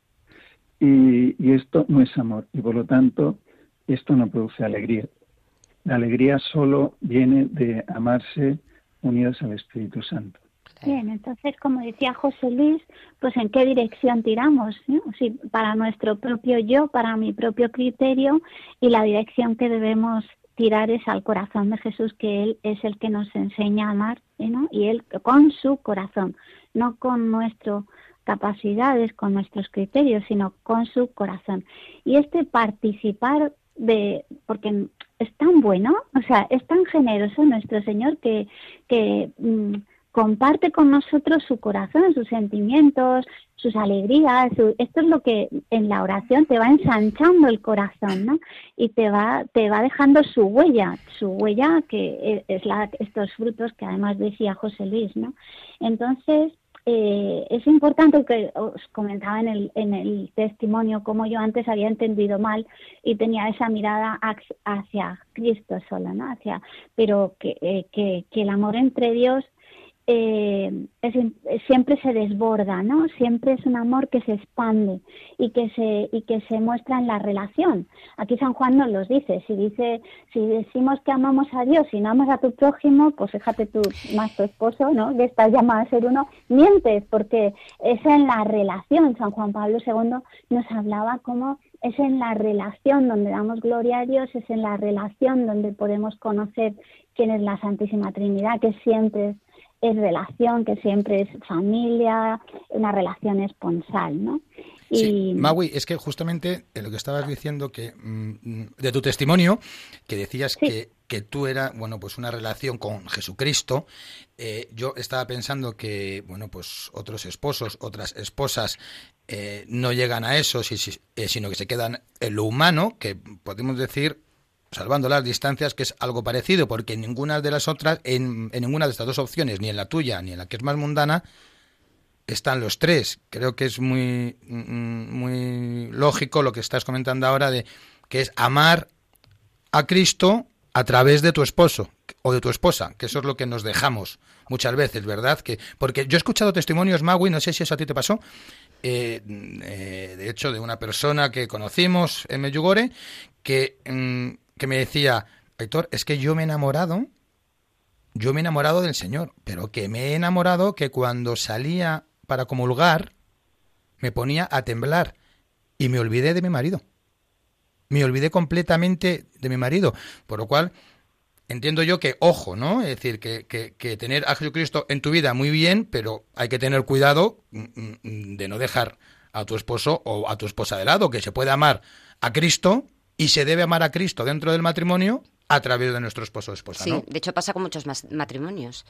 y, esto no es amor y por lo tanto esto no produce alegría. La alegría solo viene de amarse unidos al Espíritu Santo. Bien, entonces, como decía José Luis, pues en qué dirección tiramos, si para nuestro propio yo, para mi propio criterio, y la dirección que debemos tirar es al corazón de Jesús, que Él es el que nos enseña a amar, ¿no? y Él con su corazón, no con nuestro capacidades, con nuestros criterios, sino con su corazón. Y este participar de, porque es tan bueno, o sea, es tan generoso nuestro Señor que, que mm, comparte con nosotros su corazón, sus sentimientos, sus alegrías. esto es lo que en la oración te va ensanchando el corazón, ¿no? Y te va, te va dejando su huella, su huella que es la, estos frutos que además decía José Luis, ¿no? Entonces, eh, es importante que os comentaba en el, en el testimonio como yo antes había entendido mal y tenía esa mirada hacia Cristo solo, ¿no? Hacia, pero que, eh, que el amor entre Dios eh, siempre se desborda, ¿no? Siempre es un amor que se expande y que se y que se muestra en la relación. Aquí San Juan nos los dice. Si dice, si decimos que amamos a Dios y no amas a tu prójimo, pues fíjate tú más tu esposo, ¿no? Que estás llamado a ser uno, mientes porque es en la relación. San Juan Pablo II nos hablaba cómo es en la relación donde damos gloria a Dios, es en la relación donde podemos conocer quién es la Santísima Trinidad, que siempre es relación, que siempre es familia, una relación esponsal, ¿no? Sí, Maui, es que justamente lo que estabas diciendo que mm, de tu testimonio, que decías que, que tú era, bueno, pues una relación con Jesucristo, eh, yo estaba pensando que, bueno, pues otros esposos, otras esposas eh, no llegan a eso, eh, sino que se quedan en lo humano, que podemos decir salvando las distancias, que es algo parecido, porque en ninguna de las otras, en, en, ninguna de estas dos opciones, ni en la tuya ni en la que es más mundana, están los tres. Creo que es muy, mm, muy lógico lo que estás comentando ahora de que es amar a Cristo a través de tu esposo o de tu esposa, que eso es lo que nos dejamos muchas veces, ¿verdad? Que porque yo he escuchado testimonios, Magui, no sé si eso a ti te pasó, eh, eh, de hecho, de una persona que conocimos en Meyugore, que, mm, que me decía, Héctor, es que yo me he enamorado, yo me he enamorado del Señor, pero que me he enamorado que cuando salía para comulgar, me ponía a temblar y me olvidé de mi marido. Me olvidé completamente de mi marido, por lo cual entiendo yo que, ojo, ¿no? Es decir, que, que, tener a Jesucristo en tu vida muy bien, pero hay que tener cuidado mm, mm, de no dejar a tu esposo o a tu esposa de lado, que se puede amar a Cristo y se debe amar a Cristo dentro del matrimonio a través de nuestro esposo o esposa. Sí, de hecho pasa con muchos matrimonios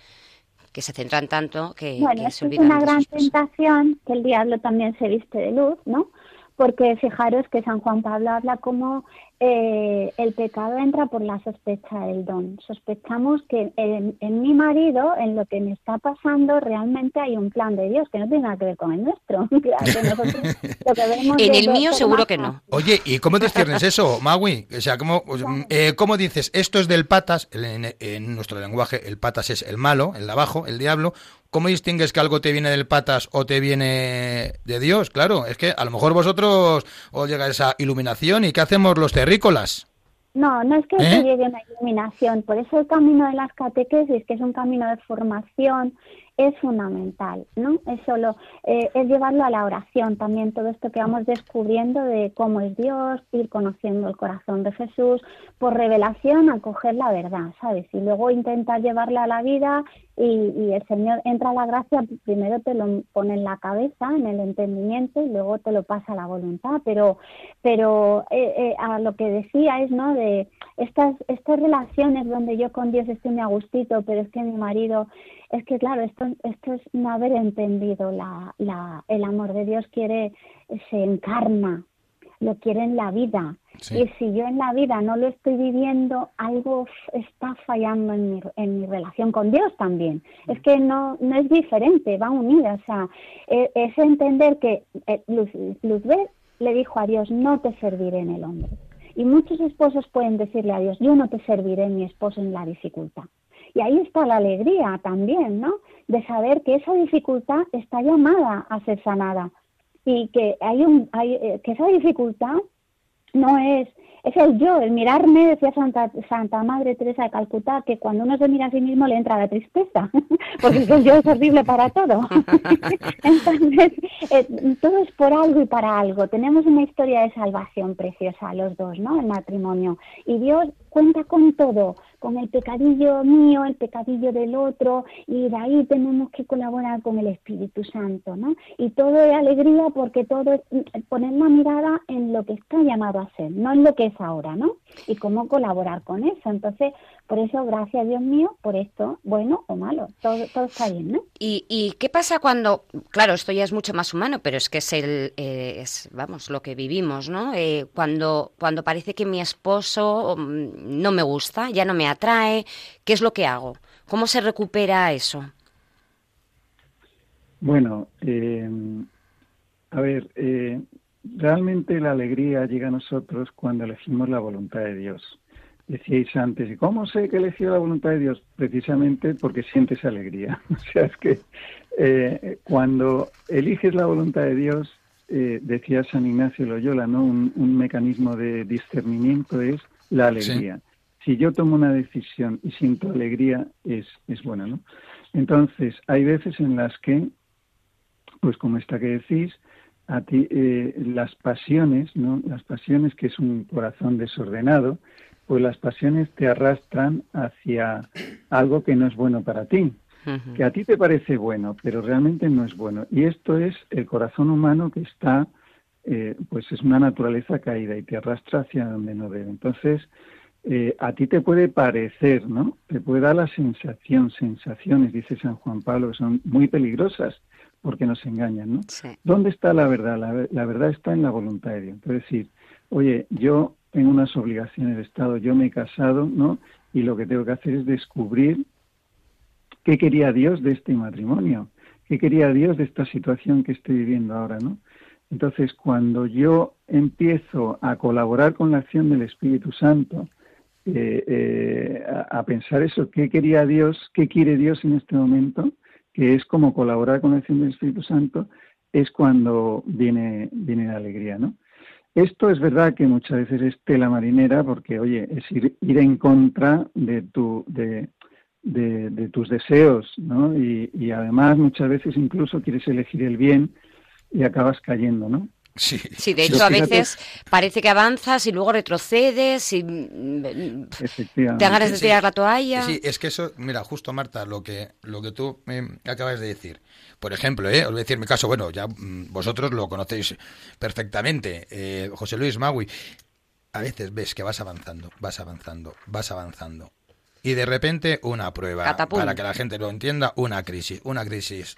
que se centran tanto que, bueno, se olvidan. Es una gran tentación que el diablo también se viste de luz, ¿no? Porque fijaros que San Juan Pablo habla como eh, el pecado entra por la sospecha del don. Sospechamos que en, mi marido, en lo que me está pasando, realmente hay un plan de Dios que no tiene nada que ver con el nuestro. en el mío seguro que no. Oye, ¿y cómo disciernes eso, Maui? O sea, ¿cómo, eh, ¿cómo dices esto es del patas? En, en, nuestro lenguaje el patas es el malo, el de abajo, el diablo. ¿Cómo distingues que algo te viene del patas o te viene de Dios? Claro, es que a lo mejor vosotros os llega esa iluminación y ¿qué hacemos los terrícolas? No, no es que ¿Eh? llegue una iluminación, por eso el camino de las catequesis, que es un camino de formación, es fundamental, ¿no? Es solo, eh, es llevarlo a la oración también, todo esto que vamos descubriendo de cómo es Dios, ir conociendo el corazón de Jesús, por revelación, acoger la verdad, ¿sabes? Y luego intentar llevarla a la vida y, el Señor entra la gracia, primero te lo pone en la cabeza, en el entendimiento, y luego te lo pasa a la voluntad, pero, pero eh, eh, a lo que decía es, ¿no? De estas, estas relaciones donde yo con Dios estoy muy a gustito, pero es que mi marido, es que claro, esto, esto es no haber entendido la, la, el amor de Dios quiere, se encarna, lo quiere en la vida. Y si yo en la vida no lo estoy viviendo, algo está fallando en mi, en mi relación con Dios también. Es que no, no es diferente, va unida. O sea, e, es entender que eh, Luz, Luzbel le dijo a Dios, no te serviré en el hombre. Y muchos esposos pueden decirle a Dios, yo no te serviré en mi esposo en la dificultad. Y ahí está la alegría también, ¿no? De saber que esa dificultad está llamada a ser sanada y que hay un, hay, eh, que esa dificultad no es, es el yo, el mirarme, decía Santa, Santa Madre Teresa de Calcuta, que cuando uno se mira a sí mismo le entra la tristeza, porque el yo es horrible para todo. Entonces, eh, todo es por algo y para algo. Tenemos una historia de salvación preciosa los dos, ¿no? El matrimonio. Y Dios cuenta con todo, con el pecadillo mío, el pecadillo del otro, y de ahí tenemos que colaborar con el Espíritu Santo, ¿no? Y todo es alegría porque todo es poner la mirada en lo que está llamado a ser, no en lo que es ahora, ¿no? Y cómo colaborar con eso. Entonces, por eso, gracias Dios mío, por esto, bueno o malo, todo, está bien, ¿no? ¿Y, qué pasa cuando, claro, esto ya es mucho más humano, pero es que es el, eh, es, vamos, lo que vivimos, ¿no? Eh, cuando, cuando parece que mi esposo mm, no me gusta, ya no me atrae, ¿qué es lo que hago? ¿Cómo se recupera eso? Bueno, eh, a ver, realmente la alegría llega a nosotros cuando elegimos la voluntad de Dios decíais antes, ¿y cómo sé que elegido la voluntad de Dios? Precisamente porque sientes alegría. O sea, es que eh, cuando eliges la voluntad de Dios, eh, decía San Ignacio Loyola, ¿no? Un, mecanismo de discernimiento es la alegría. Si yo tomo una decisión y siento alegría, es, es buena, ¿no? Entonces, hay veces en las que, pues como esta que decís, a ti eh, las pasiones, ¿no? Las pasiones que es un corazón desordenado, pues las pasiones te arrastran hacia algo que no es bueno para ti. Que a ti te parece bueno, pero realmente no es bueno. Y esto es el corazón humano que está, eh, pues es una naturaleza caída y te arrastra hacia donde no debe. Entonces, eh, a ti te puede parecer, ¿no? Te puede dar la sensación, sensaciones, dice San Juan Pablo, que son muy peligrosas porque nos engañan, ¿no? Sí. ¿Dónde está la verdad? La, la verdad está en la voluntad de Dios. Es decir, oye, yo tengo unas obligaciones de Estado, yo me he casado, ¿no? Y lo que tengo que hacer es descubrir qué quería Dios de este matrimonio, qué quería Dios de esta situación que estoy viviendo ahora, ¿no? Entonces, cuando yo empiezo a colaborar con la acción del Espíritu Santo, eh, eh, a, pensar eso, qué quería Dios, qué quiere Dios en este momento, que es como colaborar con la acción del Espíritu Santo, es cuando viene, viene la alegría, ¿no? Esto es verdad que muchas veces es tela marinera porque, oye, es ir, ir en contra de, tu, de, de tus deseos, ¿no? Y, y además muchas veces incluso quieres elegir el bien y acabas cayendo, ¿no? Sí. Sí, de hecho, a veces parece que avanzas y luego retrocedes y mm, Efectivamente. te ganas de tirar la toalla. Sí, es que eso, mira, justo Marta, lo que, lo que tú me acabas de decir. Por ejemplo, ¿eh? os voy a decir mi caso, bueno, ya mm, vosotros lo conocéis perfectamente, eh, José Luis Magui. A veces ves que vas avanzando, vas avanzando, vas avanzando. Y de repente una prueba, para que la gente lo entienda, una crisis, una crisis.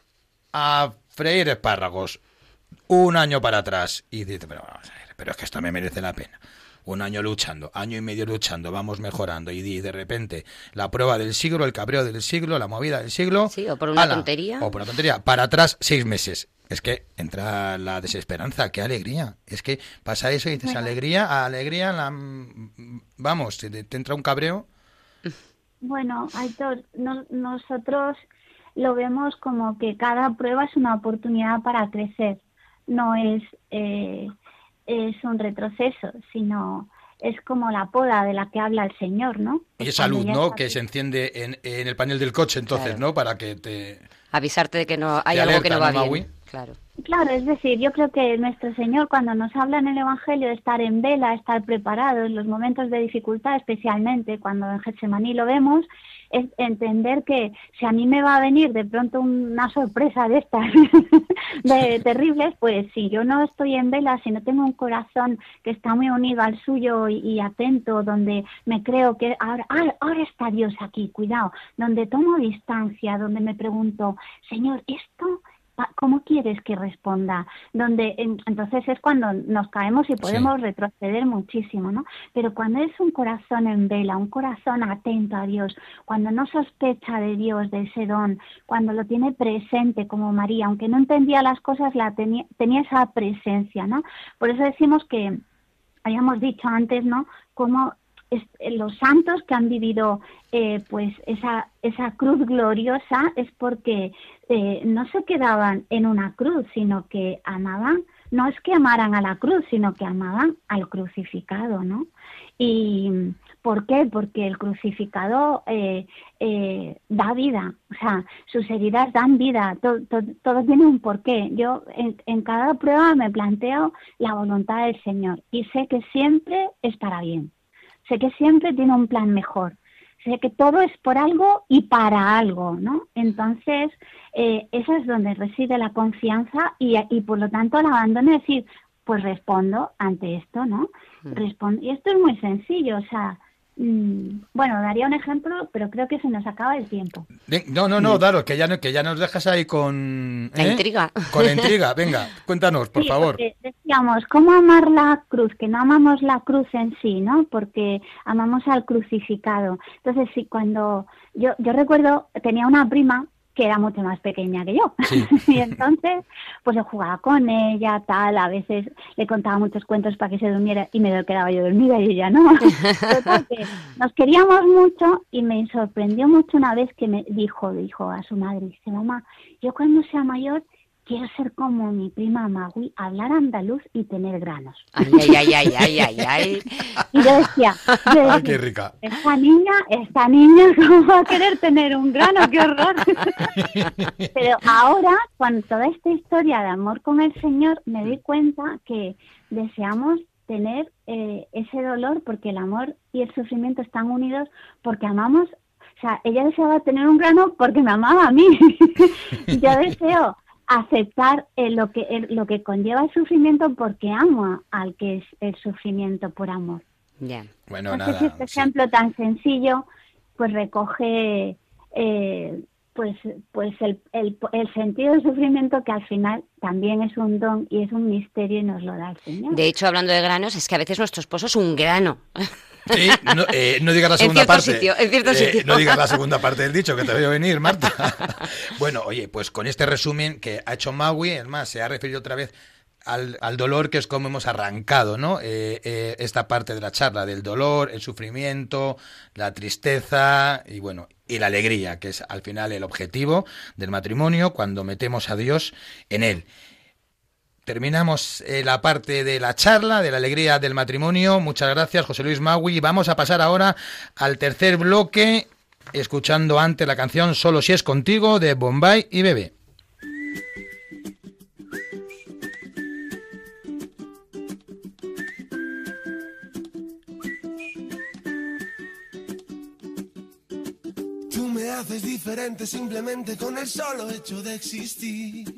A freír espárragos, un año para atrás. Y dices, pero, vamos a ver, pero es que esto me merece la pena. Un año luchando, año y medio luchando, vamos mejorando. Y de repente, la prueba del siglo, el cabreo del siglo, la movida del siglo. Sí, o por una tontería. O por una tontería. Para atrás, seis meses. Es que entra la desesperanza, qué alegría. Es que pasa eso y dices Bueno. alegría, alegría, la, vamos, te, te entra un cabreo. Bueno, Aitor, no- nosotros lo vemos como que cada prueba es una oportunidad para crecer. No es, eh, es un retroceso, sino es como la poda de la que habla el Señor, ¿no? Y esa Cuando luz, ¿no? Que se enciende en, en el panel del coche, entonces, Claro. ¿no? Para que te... Avisarte de que no hay Te algo que no va ¿no, bien. Maui? Claro. Claro, es decir, yo creo que nuestro Señor cuando nos habla en el Evangelio de estar en vela, estar preparado en los momentos de dificultad, especialmente cuando en Getsemaní lo vemos, es entender que si a mí me va a venir de pronto una sorpresa de estas de terribles, pues si yo no estoy en vela, si no tengo un corazón que está muy unido al suyo y, y atento, donde me creo que ahora, ah, ahora está Dios aquí, cuidado, donde tomo distancia, donde me pregunto, Señor, esto ¿Cómo quieres que responda? Donde en- entonces es cuando nos caemos y podemos retroceder muchísimo, ¿no? Pero cuando es un corazón en vela, un corazón atento a Dios, cuando no sospecha de Dios, de ese don, cuando lo tiene presente como María, aunque no entendía las cosas, la tenía, tenía esa presencia, ¿no? Por eso decimos que habíamos dicho antes, ¿no? Cómo eh, los santos que han vivido eh, pues esa esa cruz gloriosa es porque eh, no se quedaban en una cruz sino que amaban. No es que amaran a la cruz sino que amaban al crucificado no y ¿por qué? porque el crucificado eh, eh, da vida. O sea sus heridas dan vida. Todo, todo, todo tiene un porqué. Yo en, en cada prueba me planteo la voluntad del Señor y sé que siempre es para bien sé que siempre tiene un plan mejor, sé que todo es por algo y para algo, ¿no? Entonces, eh, eso es donde reside la confianza y, y por lo tanto el abandono es decir, pues respondo ante esto, ¿no? Respondo. Y esto es muy sencillo, o sea, mm, bueno, daría un ejemplo, pero creo que se nos acaba el tiempo. No, no, no, Daro, que ya, no- que ya nos dejas ahí con... La ¿eh? intriga. Con la intriga, venga, cuéntanos, por Sí, favor. decíamos, ¿cómo amar la cruz? Que no amamos la cruz en sí, ¿no? Porque amamos al crucificado. Entonces, sí, cuando yo, yo recuerdo, tenía una prima que era mucho más pequeña que yo. Sí. y entonces, pues yo jugaba con ella, tal, a veces le contaba muchos cuentos para que se durmiera y me quedaba yo dormida y ella no. Total, que nos queríamos mucho y me sorprendió mucho una vez que me dijo, dijo a su madre, dice, mamá, yo cuando sea mayor quiero ser como mi prima Magui, hablar andaluz y tener granos. Ay, ay, ay, ay, ay, ay, ay. Y yo decía, yo Ay, qué rica. esta niña, esta niña, ¿cómo va a querer tener un grano? ¡Qué horror! Pero ahora, con toda esta historia de amor con el Señor, me doy cuenta que deseamos tener eh, ese dolor porque el amor y el sufrimiento están unidos porque amamos O sea, ella deseaba tener un grano porque me amaba a mí. Yo deseo aceptar eh, lo que eh, lo que conlleva el sufrimiento porque amo al que es el sufrimiento por amor. Ya. Bueno, Entonces, nada. este sí. ejemplo tan sencillo, pues recoge eh, pues pues el, el, el sentido del sufrimiento que al final también es un don y es un misterio y nos lo da el Señor. De hecho, hablando de granos, es que a veces nuestro esposo es un grano. Sí, no, eh, no digas la segunda parte. sitio, en cierto Eh, sitio. No digas la segunda parte del dicho, que te veo venir, Marta. bueno, oye, pues con este resumen que ha hecho Maui, es más, se ha referido otra vez al, al dolor, que es como hemos arrancado, ¿no? Eh, eh, esta parte de la charla, del dolor, el sufrimiento, la tristeza y, bueno, y la alegría, que es al final el objetivo del matrimonio cuando metemos a Dios en él. Terminamos eh, la parte de la charla, de la alegría del matrimonio. Muchas gracias, José Luis Magui. Vamos a pasar ahora al tercer bloque, escuchando antes la canción Solo si es contigo de Bombay y Bebé. Tú me haces diferente simplemente con el solo hecho de existir.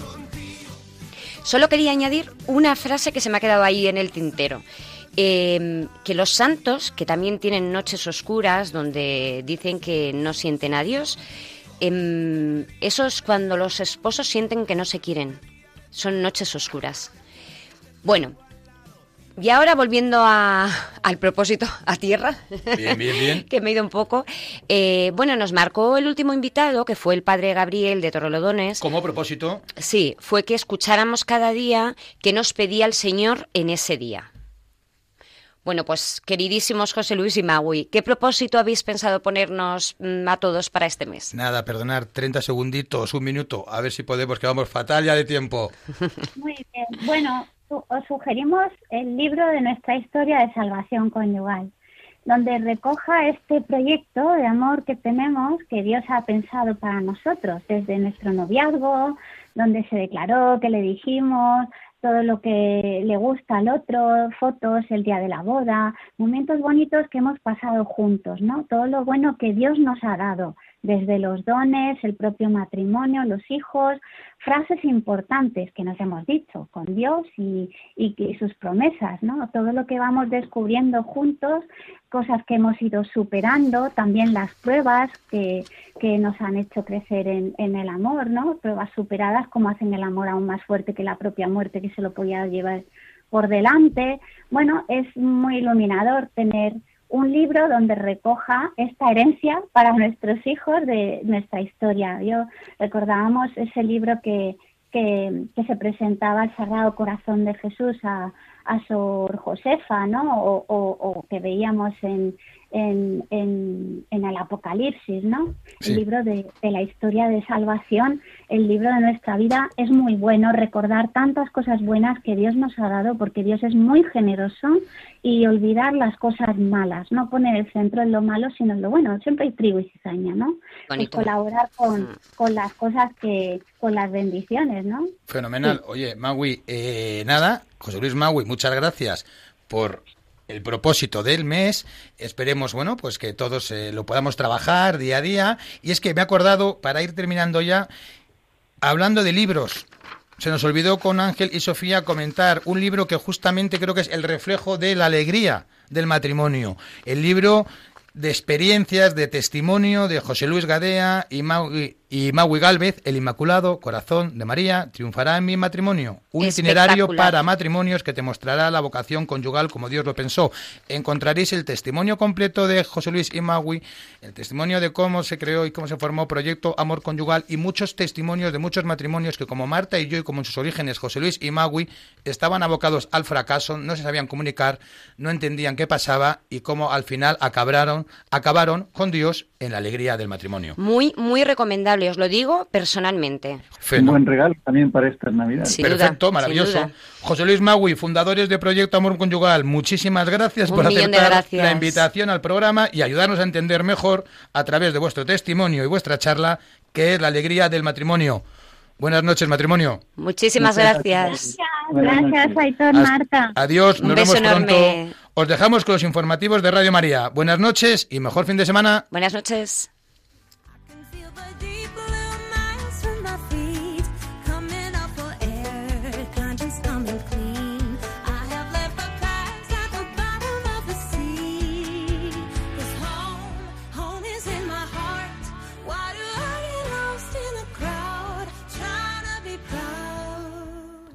Solo quería añadir una frase que se me ha quedado ahí en el tintero. Eh, que los santos, que también tienen noches oscuras donde dicen que no sienten a Dios, em, eso es cuando los esposos sienten que no se quieren. Son noches oscuras. Bueno, y ahora volviendo a- al propósito, a tierra, Bien, bien, bien. que me he ido un poco. eh, bueno, nos marcó el último invitado, que fue el padre Gabriel de Torrelodones. Como propósito, Sí, fue que escucháramos cada día que nos pedía el Señor en ese día. Bueno, pues queridísimos José Luis y Magui, ¿qué propósito habéis pensado ponernos mm, a todos para este mes? nada, perdonar, 30 segunditos, un minuto, a ver si podemos, que vamos fatal ya de tiempo. Muy bien. Bueno, os sugerimos el libro de nuestra historia de salvación conyugal, donde recoja este proyecto de amor que tenemos, que Dios ha pensado para nosotros, desde nuestro noviazgo, donde se declaró, que le dijimos, todo lo que le gusta al otro, fotos, el día de la boda, momentos bonitos que hemos pasado juntos, ¿no? Todo lo bueno que Dios nos ha dado, desde los dones, el propio matrimonio, los hijos, frases importantes que nos hemos dicho con Dios y, y, sus promesas, ¿no? Todo lo que vamos descubriendo juntos, cosas que hemos ido superando, también las pruebas que, que nos han hecho crecer en, en el amor, ¿no? Pruebas superadas como hacen el amor aún más fuerte que la propia muerte que se lo podía llevar por delante. Bueno, es muy iluminador tener un libro donde recoja esta herencia para nuestros hijos de nuestra historia. Yo recordábamos ese libro que, que, que se presentaba al Sagrado Corazón de Jesús a, a Sor Josefa, ¿no? O, o- o que veíamos en, en, en, en el Apocalipsis, ¿no? Sí. El libro de, de la historia de salvación, el libro de nuestra vida. Es muy bueno recordar tantas cosas buenas que Dios nos ha dado, porque Dios es muy generoso y olvidar las cosas malas, no poner el centro en lo malo, sino en lo bueno. Siempre hay trigo y cizaña, ¿no? Bonito. colaborar con, Mm. con las cosas que, con las bendiciones, ¿no? Fenomenal. Oye, Magui, eh, nada, José Luis Magui, muchas gracias por el propósito del mes. Esperemos, bueno, pues que todos eh, lo podamos trabajar día a día. Y es que me he acordado, para ir terminando ya, hablando de libros, se nos olvidó con Ángel y Sofía comentar un libro que justamente creo que es el reflejo de la alegría del matrimonio. El libro de experiencias, de testimonio de José Luis Gadea y Maui, y Maui Galvez, El Inmaculado Corazón de María, triunfará en mi matrimonio. Un itinerario para matrimonios que te mostrará la vocación conyugal como Dios lo pensó. Encontraréis el testimonio completo de José Luis y Maui, el testimonio de cómo se creó y cómo se formó Proyecto Amor Conyugal y muchos testimonios de muchos matrimonios que como Marta y yo y como en sus orígenes José Luis y Maui estaban abocados al fracaso, no se sabían comunicar, no entendían qué pasaba y cómo al final acabaron, acabaron con Dios en la alegría del matrimonio. Muy, muy recomendable os lo digo personalmente. Un buen regalo también para estas Navidades. Sin Perfecto, maravilloso. José Luis Magui, fundadores de Proyecto Amor Conyugal, muchísimas gracias Un por aceptar gracias. la invitación al programa y ayudarnos a entender mejor a través de vuestro testimonio y vuestra charla qué es la alegría del matrimonio. Buenas noches, matrimonio. Muchísimas gracias. gracias. Aitor, Marta. Adiós, Un nos beso vemos pronto. enorme. Os dejamos con los informativos de Radio María. Buenas noches y mejor fin de semana. Buenas noches.